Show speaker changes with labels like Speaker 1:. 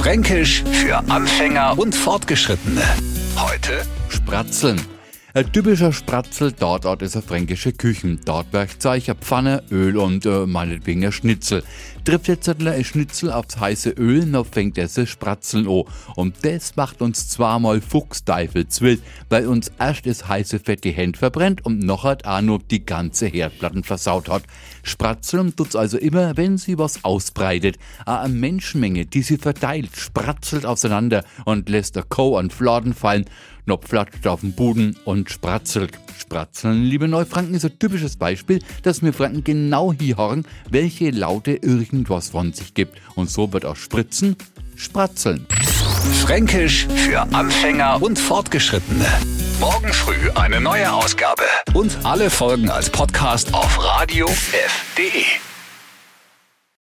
Speaker 1: Fränkisch für Anfänger und Fortgeschrittene. Heute
Speaker 2: Spratzeln. Ein typischer Spratzel Tatort ist eine fränkische Küche. Tatwerkzeug, eine Pfanne, Öl und äh, meinetwegen ein Schnitzel. Trifft jetzt ein Schnitzel aufs heiße Öl, dann fängt es Spratzeln an. Und das macht uns zweimal Fuchsteufelswild, weil uns erst das heiße Fett die Hände verbrennt und noch hat auch noch die ganze Herdplatten versaut hat. Spratzeln tut's also immer, wenn sie was ausbreitet. Eine Menschenmenge, die sie verteilt, spratzelt auseinander und lässt der Co. an Fladen fallen, noch flatscht auf den Boden und spratzelt. Spratzeln, liebe Neufranken, ist ein typisches Beispiel, dass wir Franken genau hier hören, welche Laute irgendwas von sich gibt. Und so wird auch Spritzen spratzeln.
Speaker 1: Fränkisch für Anfänger und Fortgeschrittene. Morgen früh eine neue Ausgabe. Und alle Folgen als Podcast auf radiof.de.